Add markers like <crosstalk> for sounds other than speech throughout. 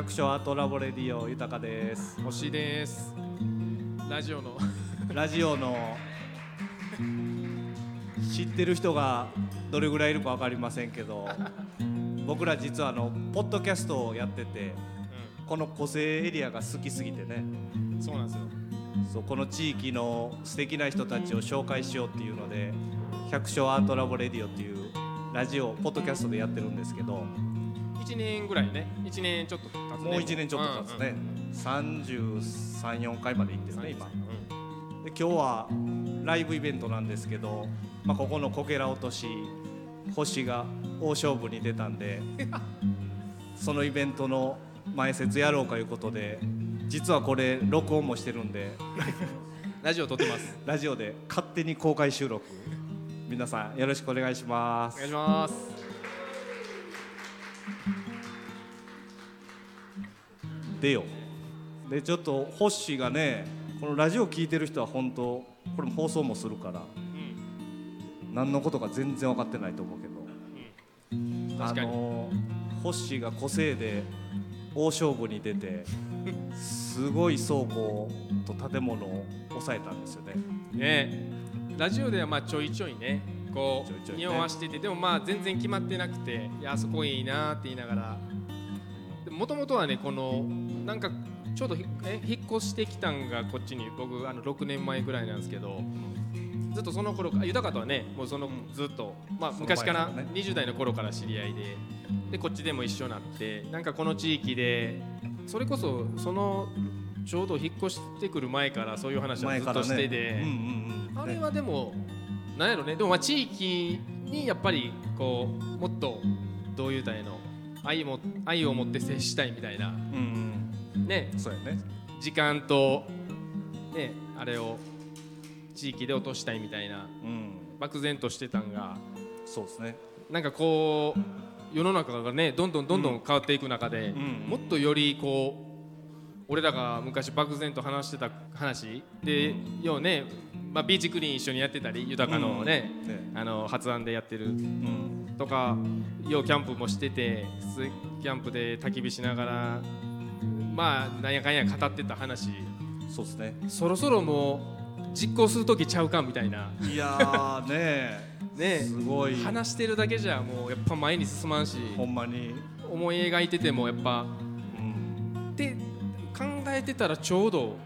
百姓 ART LAB radio 豊です。星です。ラジオの。<laughs> <laughs> ラジオの。知ってる人がどれぐらいいるか分かりませんけど <laughs> 僕ら実はあのポッドキャストをやっててこの湖西エリアが好きすぎてね。そうなんですよ。そうこの地域の素敵な人たちを紹介しようっていうので百姓 ART LAB radio っていうラジオポッドキャストでやってるんですけど1年ぐらいね1年ちょっと経つね。もう1年ちょっと経つね、334回まで行ってるね今。で今日はライブイベントなんですけど、まあ、ここのこけら落とし星が大勝負に出たんで <laughs> そのイベントの前説やろうかいうことで実はこれ録音もしてるんで <laughs> ラジオ撮ってます。<laughs> ラジオで勝手に公開収録。皆さんよろしくお願いします。お願いしますでよ。でちょっとホッシーがねこのラジオ聞いてる人は本当これも放送もするからうん。何のことか全然分かってないと思うけど。確かに。あのホッシーが個性で大勝負に出てすごい倉庫と建物を抑えたんですよね。ね。ラジオではまあちょいちょいねこう匂わしててでもまあ全然決まってなくていやあそこいいなって言いながら。もともとはねこのなんかちょうどひえ引っ越してきたんがこっちに僕あの6年前ぐらいなんですけどずっとその頃豊かとはねもうそのずっと、まあ、昔からからね20代の頃から知り合いででこっちでも一緒になってなんかこの地域でそれこそそのちょうど引っ越してくる前からそういう話はずっとしてて、うんうんうん。あれはでもなんやろねでもまあ地域にやっぱりこうもっとどういうたらいいの愛も愛を持って接したいみたいな。うんうんねうんそうやね。時間とねあれを地域で落としたいみたいなうん。漠然としてたんがそうですね。なんかこう世の中がねどんどんどんどん変わっていく中で、んもっとよりこう俺らが昔漠然と話してた話で、ようね、まあ、ビーチクリーン一緒にやってたり豊かのね,、ね。あの発案でやってるうん。とかようキャンプもしててすキャンプで焚き火しながらまあなんやかんや語ってた話。そうですね。そろそろもう実行する時ちゃうかみたいな。いやーね <laughs> ねすごい。話してるだけじゃもうやっぱ前に進まんし。ほんまに、思い描いててもやっぱ。うん、で考えてたらちょうど。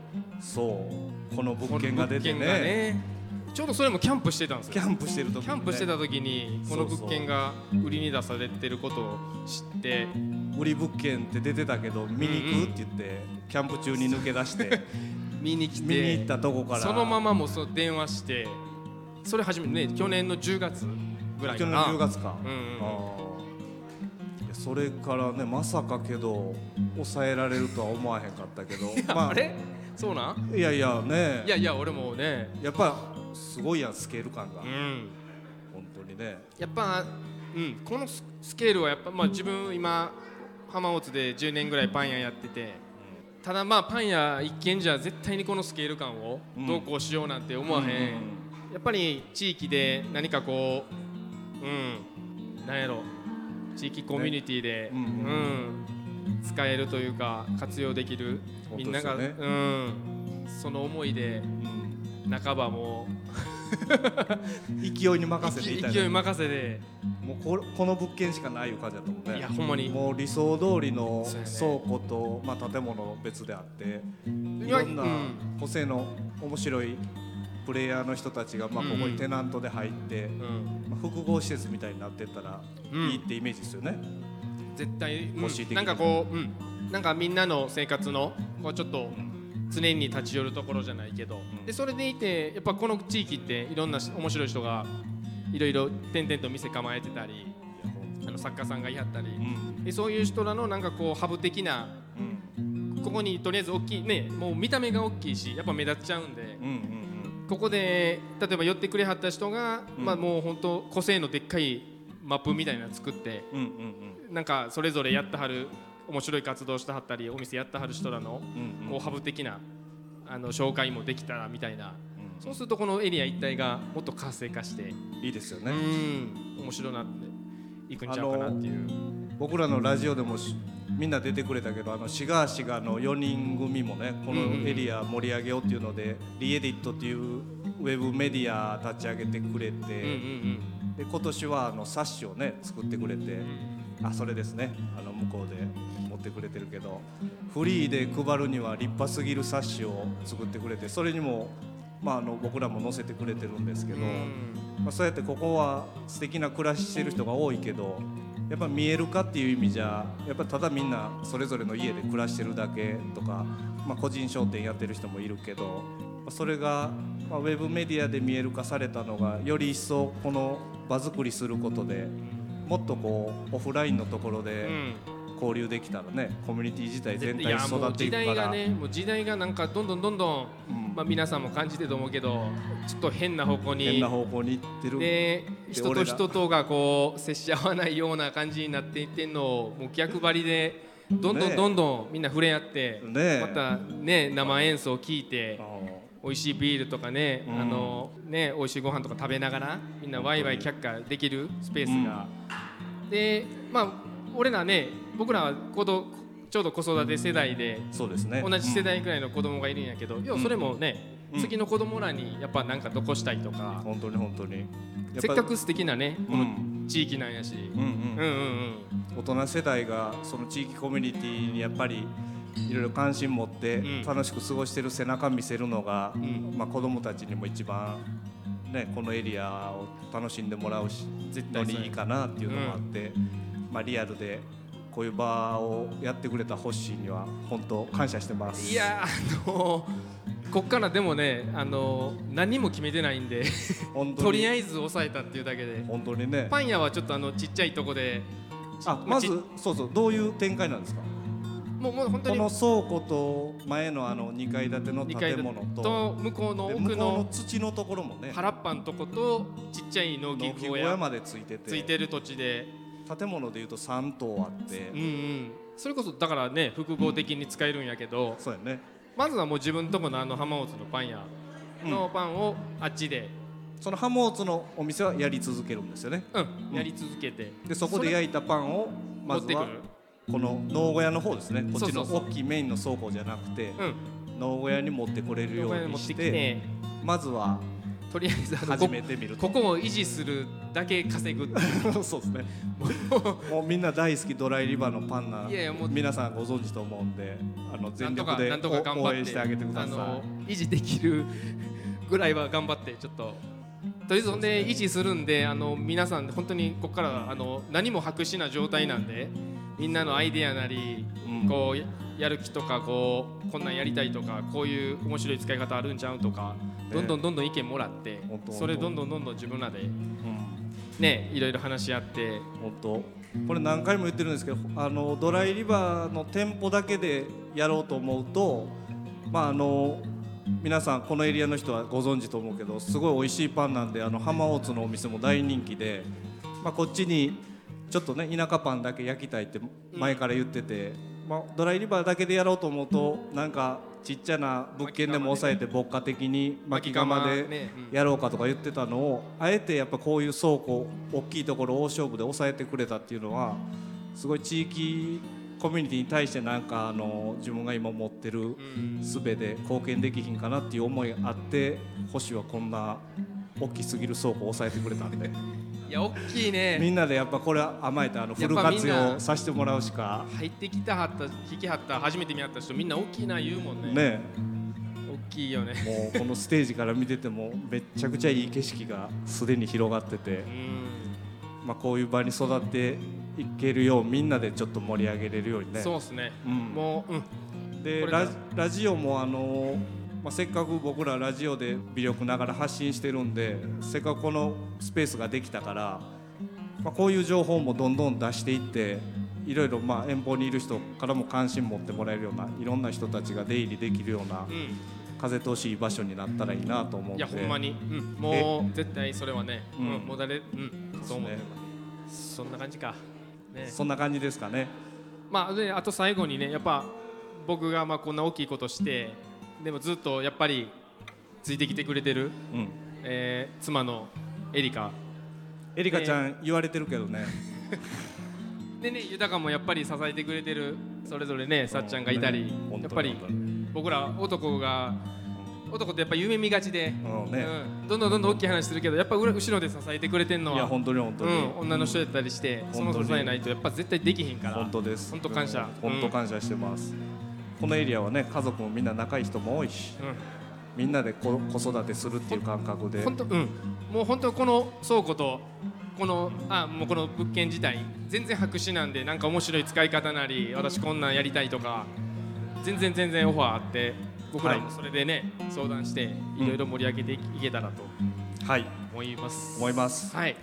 そう。この物件が出て物件がね。ちょうどそれもキャンプしてたんですよ。キャンプしてる時に、ね、キャンプしてた時にこの物件が売りに出されてることを知って売り物件って出てたけど見に行くって言って、キャンプ中に抜け出して <laughs> 見に来見に行てったとこから。そのままもうその電話してそれ初めてね去年の10月ぐらい去年のかな10月か、うんうん。それからねまさかけど抑えられるとは思わへんかったけど。<laughs> まあれ？そうなん？いやいやねいやいや俺もね。やっぱすごいやんスケール感が、うん。本当にね。やっぱ、うん、このススケールはやっぱ、まあ、自分今浜松で10年ぐらいパン屋やってて。ただまあパン屋一軒じゃ絶対にこのスケール感をうんどうこうしようなんて思わへん、やっぱり地域で何かこううんなんやろ。地域コミュニティで、ねうんうん。使えるというか活用できる。本みんなが、うん、その思いでうん。半ばも <laughs> 勢いに任うせていた勢い任せでもうこれこの物件しかないいう感じだと思うね。いやほんまに。もう理想通りの倉庫と、まあ、建物別であっていろんなうん。個性の面白いプレイヤーの人たちが、まあ、うんここにテナントで入って、うん。まあ、複合施設みたいになってったらうん。いいってイメージですよね。絶対、うん。なんかこう、うん、なんかみんなの生活のこうちょっと常に立ち寄るところじゃないけど、ん。でそれでいてやっぱこの地域っていろんなし面白い人がいろいろ点々と店構えてたりあの作家さんがいはったり、うん。でそういう人らのなんかこうハブ的なうん。ここにとりあえず大きいねもう見た目が大きいしやっぱ目立っちゃうんで。ここで例えば寄ってくれはった人が、うん。まあもう本当個性のでっかいマップみたいなの作ってなんかそれぞれやってはる面白い活動してはったりお店やってはる人らのうんうん。こうハブ的なあの紹介もできたらみたいな。うんそうするとこのエリア一帯がもっと活性化していいですようね。ん面白なっていくんちゃうかなっていう。僕らのラジオでもしみんな出てくれたけどあのシガーシガの4人組もねこのエリア盛り上げようっていうので、リエディットっていうウェブメディア立ち上げてくれて、うんうんで今年はあの冊子をね作ってくれて、あそれですね。あの向こうで持ってくれてるけど。フリーで配るには立派すぎる冊子を作ってくれてそれにも、まあ、あの僕らも載せてくれてるんですけど、うん。まあ、そうやってここは素敵な暮らししてる人が多いけどやっぱ見えるかっていう意味じゃやっぱただみんなそれぞれの家で暮らしてるだけとか、まあ、個人商店やってる人もいるけど、まあそれが、まあ、ウェブメディアで見える化されたのがより一層この場作りすることでもっとこうオフラインのところでうん。交流できたらねコミュニティ自体全い体育やもう時っていくから。代がねもう時代がなんかどんどんどんどん、うん。まあ、皆さんも感じてると思うけどちょっと変な方向に。変な方向に行ってる。で人と人とがこう接し合わないような感じになっていってんのをもう逆張りでどんどねんどんどんみんな触れ合って、またね生演奏を聞いてあ美味しいビールとかね、うん。あのね美味しいご飯とか食べながらみんなワイワイ却下できるスペースが、でまあ俺らね僕らは子どちょうど子育て世代でーそうですね。同じ世代ぐらいの子供がいるんやけど、要はそれもね、うん。次の子供らにやっぱなんか残したいとか、本当に本当に。やせっぱかく素敵なねこのうん地域なんやし、うんうん。うんうんうん。大人世代がその地域コミュニティにやっぱりいろいろ関心持ってうん。楽しく過ごしてる背中見せるのが、ん。まあ、子どもたちにも一番、ね、このエリアを楽しんでもらうし絶対にいいかなっていうのもあって、まあ、リアルでこういう場をやってくれたホッシーには本当感謝してます。いやあのこっからでもねあの何も決めてないんで本当に。とりあえず抑えたっていうだけで。本当にね。パン屋はちょっとあのちっちゃいとこであまずそうそうどういう展開なんですか？もうもう本当にこの倉庫と前のあの2階建ての2階建物とと向こうので奥向こうのの土のところもね原っぱのとことちっちゃい農機農機具屋小屋までついててついてる土地で。建物でいうと3棟あって、うんうん。それこそだからね複合的に使えるんやけどそうやね。まずはもう自分とこのあの浜松のパン屋のパンをあっちで、そのハモーツのお店はやり続けるんですよね。うん、やり続けて。でそこで焼いたパンをまずは持ってくるこの農小屋の方ですね。こっちの大きいメインの倉庫じゃなくてうん。農小屋に持ってこれるようにしててきてまずはとりあえず始こめてみると。ここを維持するだけ稼ぐ <laughs> そうですね。<laughs> もうみんな大好きドライリバーのパンナいやいやもう皆さんご存知と思うんであの全力で応援してあげてください。あの維持できるぐらいは頑張ってちょっと。とりあえずほんで維持するんであの皆さん本当にここからあの何も白紙な状態なんでみんなのアイデアなり、うん。こうややる気とかこうこんなんやりたいとかこういう面白い使い方あるんちゃうとか、どんどんどんどん意見もらってそれどんどんどんどん自分らでうん。ねいろいろ話し合って。本当。これ何回も言ってるんですけどあのドライリバーの店舗だけでやろうと思うとまああの皆さんこのエリアの人はご存知と思うけどすごい美味しいパンなんであの浜大津のお店も大人気で、まあ、こっちにちょっとね田舎パンだけ焼きたいって前から言ってて、まあ、ドライリバーだけでやろうと思うとなんかちっちゃな物件でも抑えて牧歌的に巻き釜でやろうかとか言ってたのをあえてやっぱこういう倉庫大きいところ大勝負で抑えてくれたっていうのはすごい地域コミュニティに対してなんかあの自分が今持ってるうん。術で貢献できひんかなっていう思いがあって星はこんな大きすぎる倉庫を抑えてくれたんで。いや大きいね。みんなでやっぱこれは甘えてあのフル活な用させてもらうしか。入ってきたはった引きはった初めて見合った人みんな大きいな言うもんね。ね。大きいよね。もうこのステージから見ててもめっちゃくちゃいい景色がすでに広がってて。う。ん。まあ、こういう場に育っていけるようみんなでちょっと盛り上げれるようにね。そうっすね。うん。もううん。でラジラジオもあの、まあ、せっかく僕らラジオで微力ながら発信してるんでせっかくこのスペースができたから、まあ、こういう情報もどんどん出していっていろいろまあ遠方にいる人からも関心持ってもらえるようないろんな人たちが出入りできるようなう風通しいい場所になったらいいなと思うんんいでやほんまに。うん。もう絶対それはねううん。んもう誰うん。そう思ってますそんな感じか。ね。そんな感じですかね。まあであと最後にねやっぱ僕がまあこんな大きいことしてでもずっとやっぱりついてきてくれてるうん。えー妻のエリカ。エリカちゃん言われてるけどね。<laughs> でね豊もやっぱり支えてくれてるそれぞれねさっちゃんがいたり、うんやっぱり僕ら男が男ってやっぱ夢見がちで、うん。ね。うん。どんどんどんどん大きい話するけどやっぱ裏後ろで支えてくれてんのはいや本当に本当に、うん、女の人やったりしてその支えないとやっぱ絶対できひんから。本当です。本当感謝。本当感謝してます、このエリアはね家族もみんな仲いい人も多いしうん。みんなで子子育てするっていう感覚で。本当うん。もう本当この倉庫とこのあもうこの物件自体全然白紙なんでなんか面白い使い方なり私こんなんやりたいとか全然全然オファーあって僕らもそれでね、相談していろいろ盛り上げていけたらとはい。思います、思います。はい。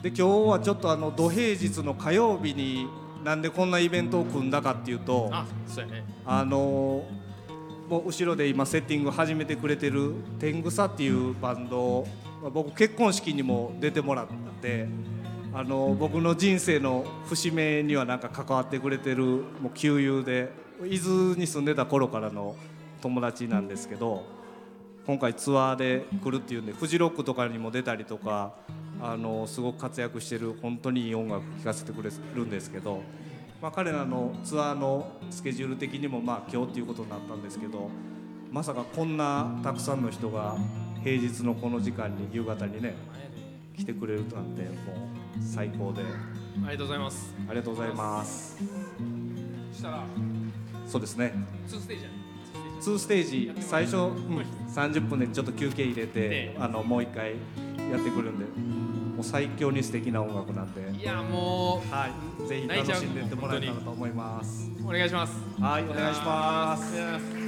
で今日はちょっとあの土平日の火曜日になんでこんなイベントを組んだかっていうとあそうやね。あのもう後ろで今セッティング始めてくれてる天草っていうバンドをまあ僕結婚式にも出てもらってあの僕の人生の節目にはなんか関わってくれてるもう旧友で伊豆に住んでた頃からの友達なんですけど今回ツアーで来るっていうんでフジロックとかにも出たりとかあのすごく活躍してる本当にいい音楽聴かせてくれるんですけど、まあ、彼らのツアーのスケジュール的にもまあ今日っていうことになったんですけどまさかこんなたくさんの人が平日のこの時間に夕方にね来てくれるなんてもう最高で。ありがとうございます。ありがとうございます。そしたらそうですね。2ステージ2ステージ最初、うん、30分でちょっと休憩入れてであのもう一回やってくるんでもう最強に素敵な音楽なんで。いやもはい。ぜひ楽しんでいってもらえたらと思います。う。お願いします。はいお願いします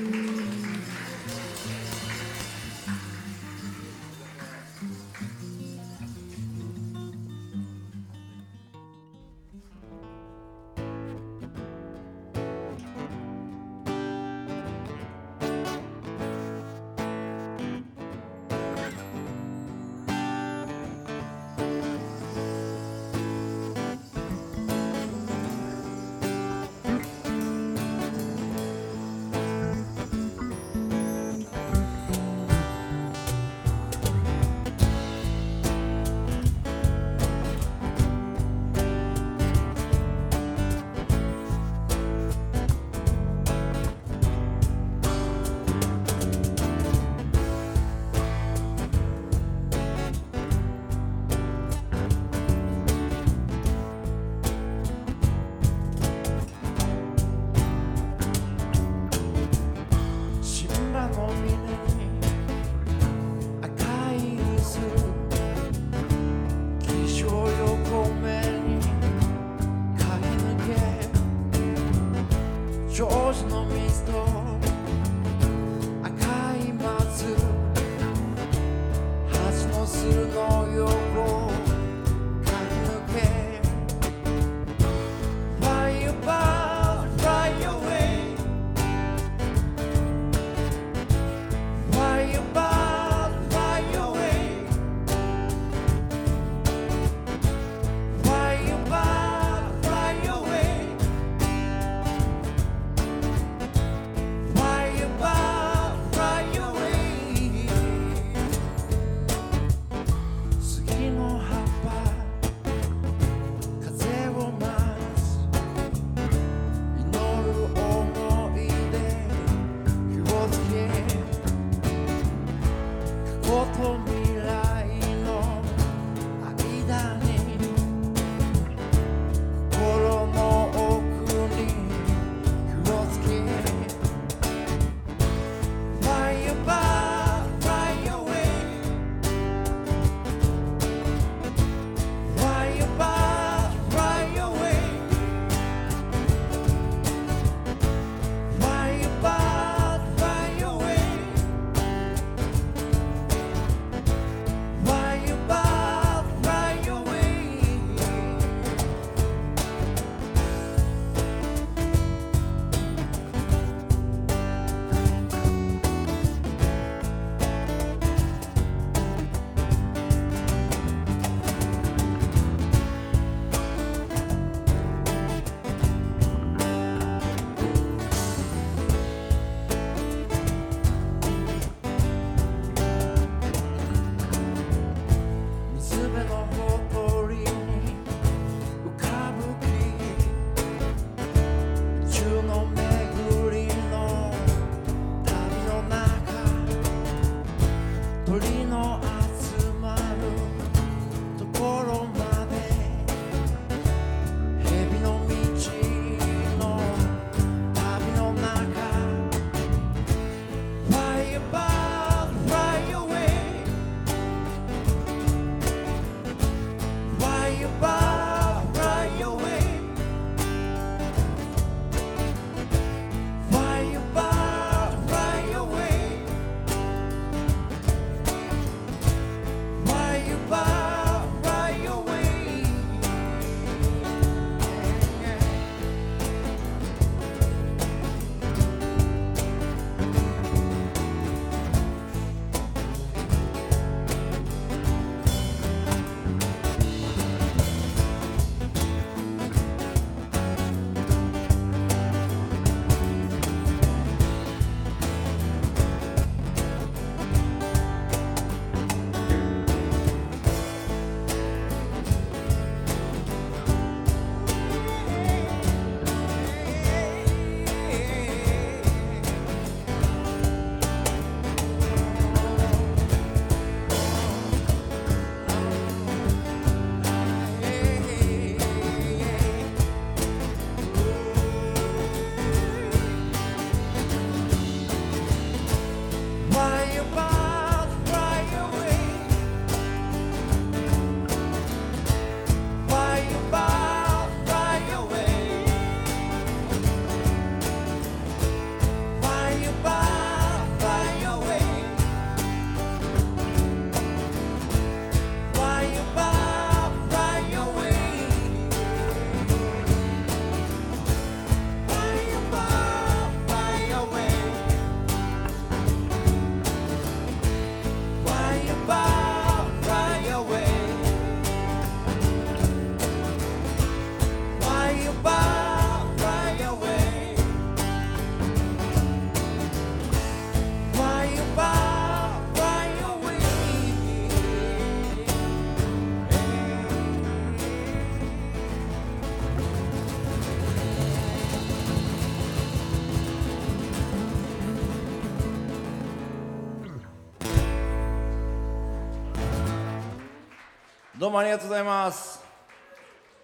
どうもありがとうございます。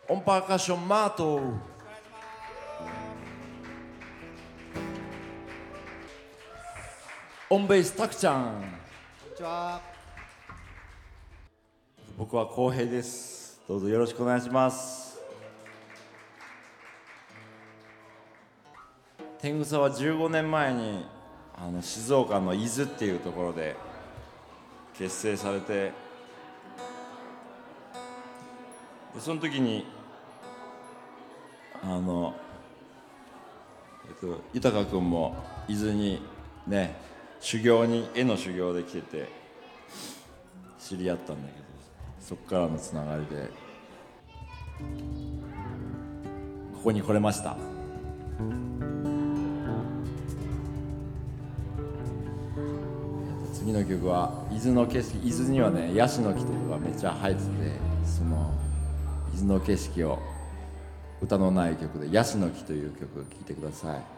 オンパーカッションマート。オンベースタクちゃん。こんにちは。僕は浩平です。どうぞよろしくお願いします。天草は15年前にあの静岡の伊豆っていうところで結成されてその時にあの、えっと、豊君も伊豆にね修行に絵の修行で来てて知り合ったんだけどそこからのつながりでここに来れました。次の曲は伊豆の景色伊豆にはねヤシの木というのがめっちゃ生えててそのの景色を歌のない曲で「ヤシの木」という曲を聴いてください。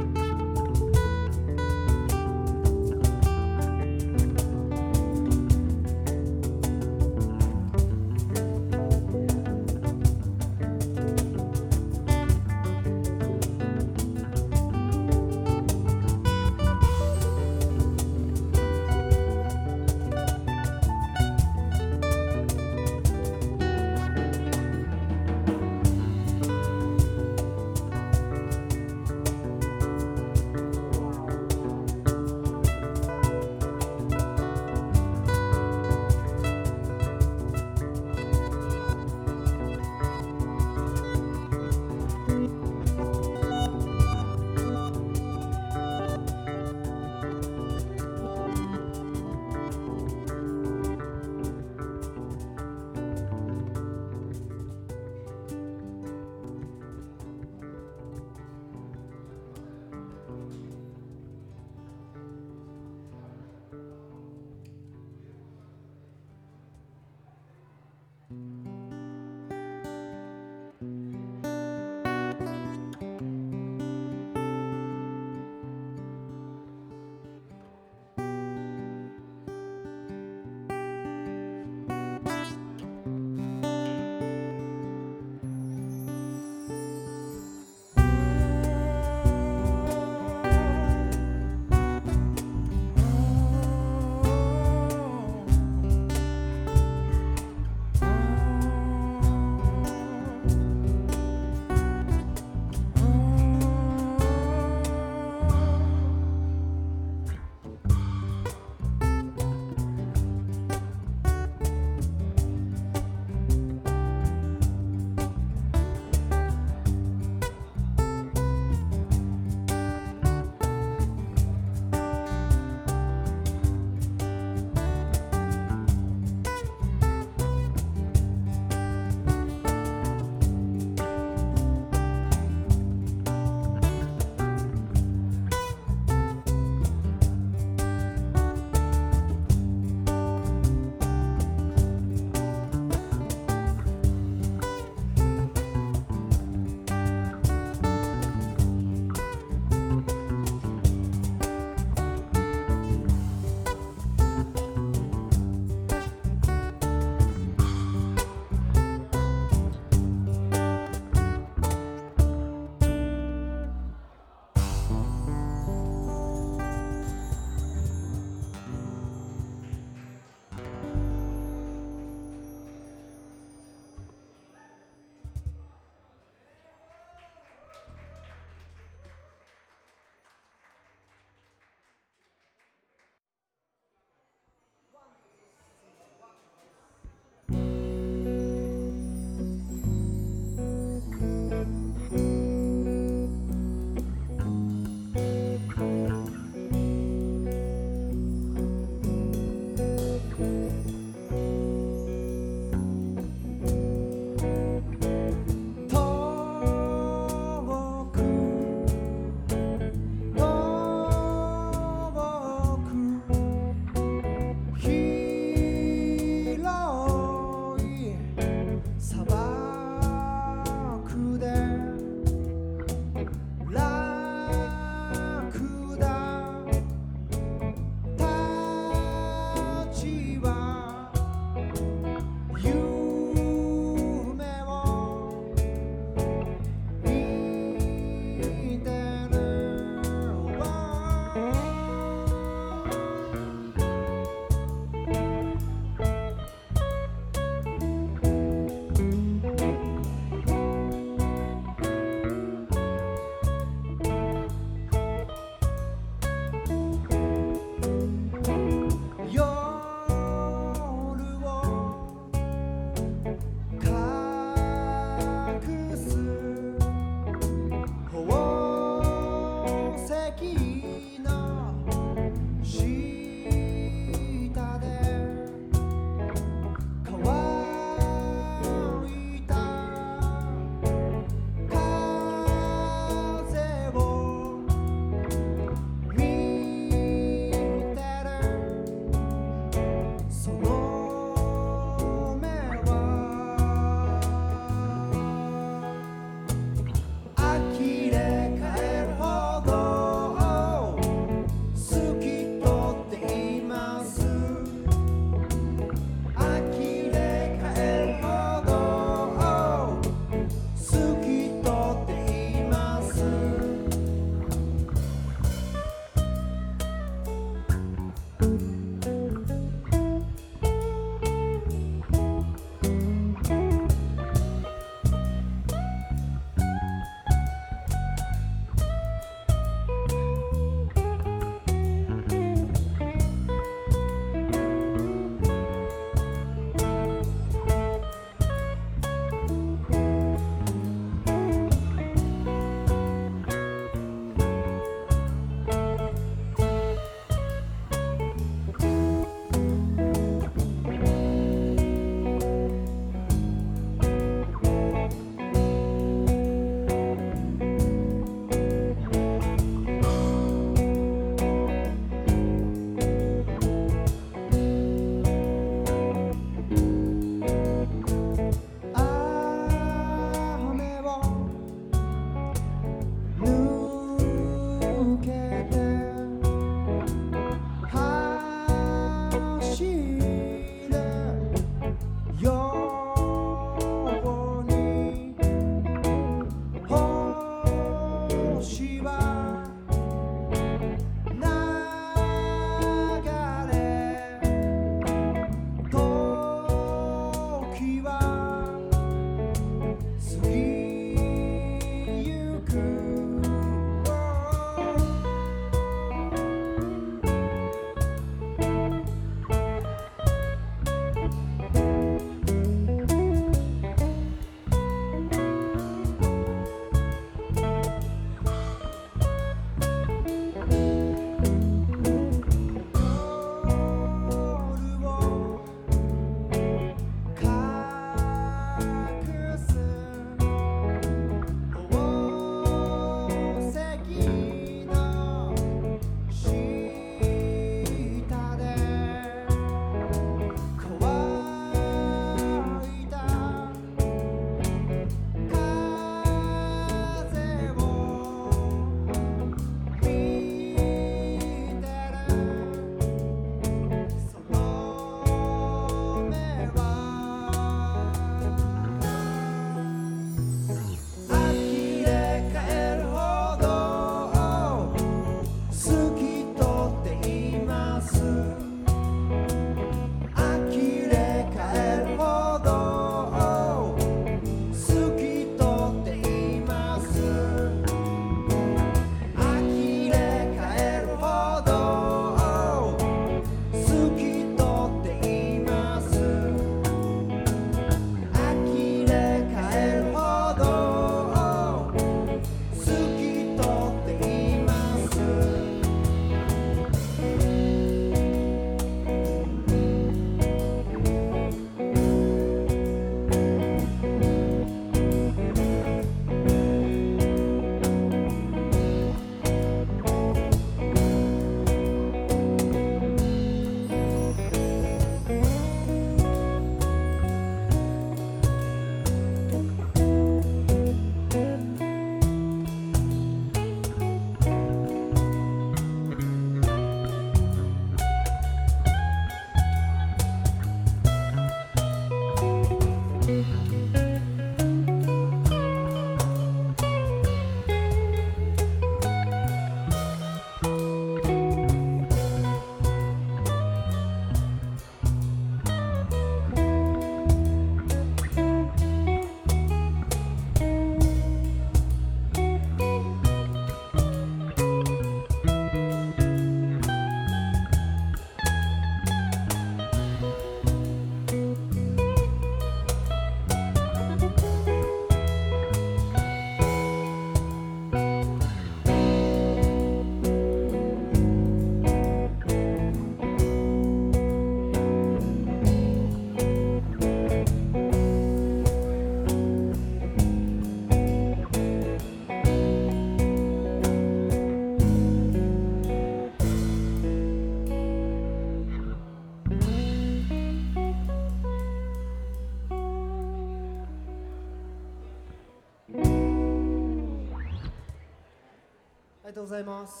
ありがとうございます。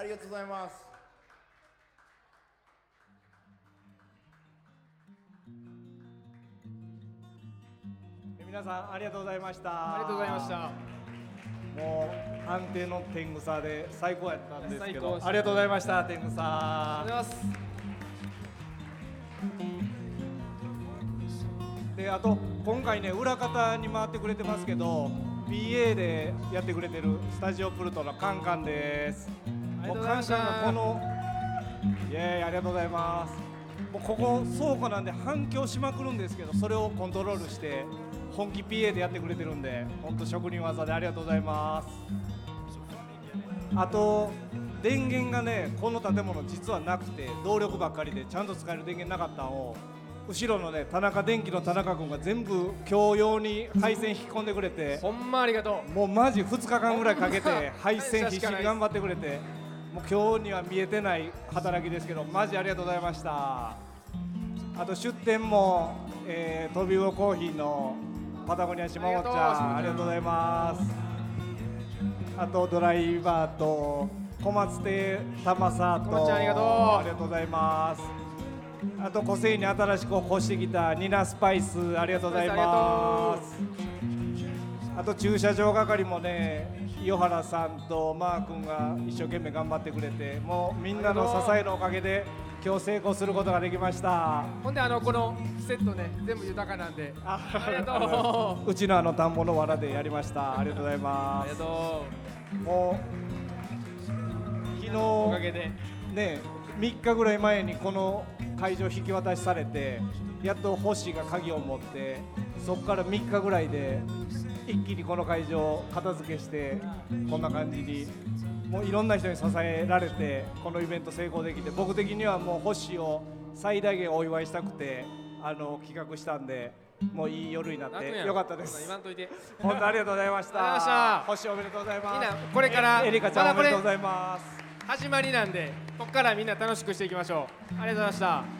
ありがとうございます。皆さんありがとうございました。ありがとうございました。もう安定の天草で最高やったんですけどありがとうございました天あり草がとうございます。であと今回ね裏方に回ってくれてますけど PA でやってくれてるスタジオプルトのカンカンですもうカンカンがこのイエーイありがとうございます。もうここ倉庫なんで反響しまくるんですけどそれをコントロールして本気 PA でやってくれてるんで本当職人技でありがとうございます。あと電源がねこの建物実はなくて動力ばっかりでちゃんと使える電源なかったのを後ろのね田中電機の田中君が全部共用に配線引き込んでくれてほんまありがとう。もうマジ2日間ぐらいかけてま配線必死に頑張ってくれてもう今日には見えてない働きですけどマジありがとうございました。あと出店も、えー、トビウオコーヒーのパタゴニア島本ちゃんあありがとうございます。あとドライバーと小松亭玉沢と小松ちゃんありがとう。ありがとうございます。あと個性に新しく越してきたニナスパイスありがとうございます。あと駐車場係もね伊原さんとマー君が一生懸命頑張ってくれてもうみんなの支えのおかげで今日成功することができました。ほんであのこのセットね全部豊かなんで。あありがとう。<laughs> うちのあの田んぼの藁でやりました。ありがとうございまありすがともう昨うおか日げで。ね3日ぐらい前にこの会場引き渡しされてやっと星が鍵を持ってそこから3日ぐらいで一気にこの会場片付けしてこんな感じにもういろんな人に支えられてこのイベント成功できて僕的にはもう星を最大限お祝いしたくてあの企画したんでもういい夜になってよかったです。言わんといて。本当ありがとうございました。星おめでとうございます。これからえエリカちゃんおめでとうございます。始まりなんでここからみんな楽しくしていきましょう。ありがとうございました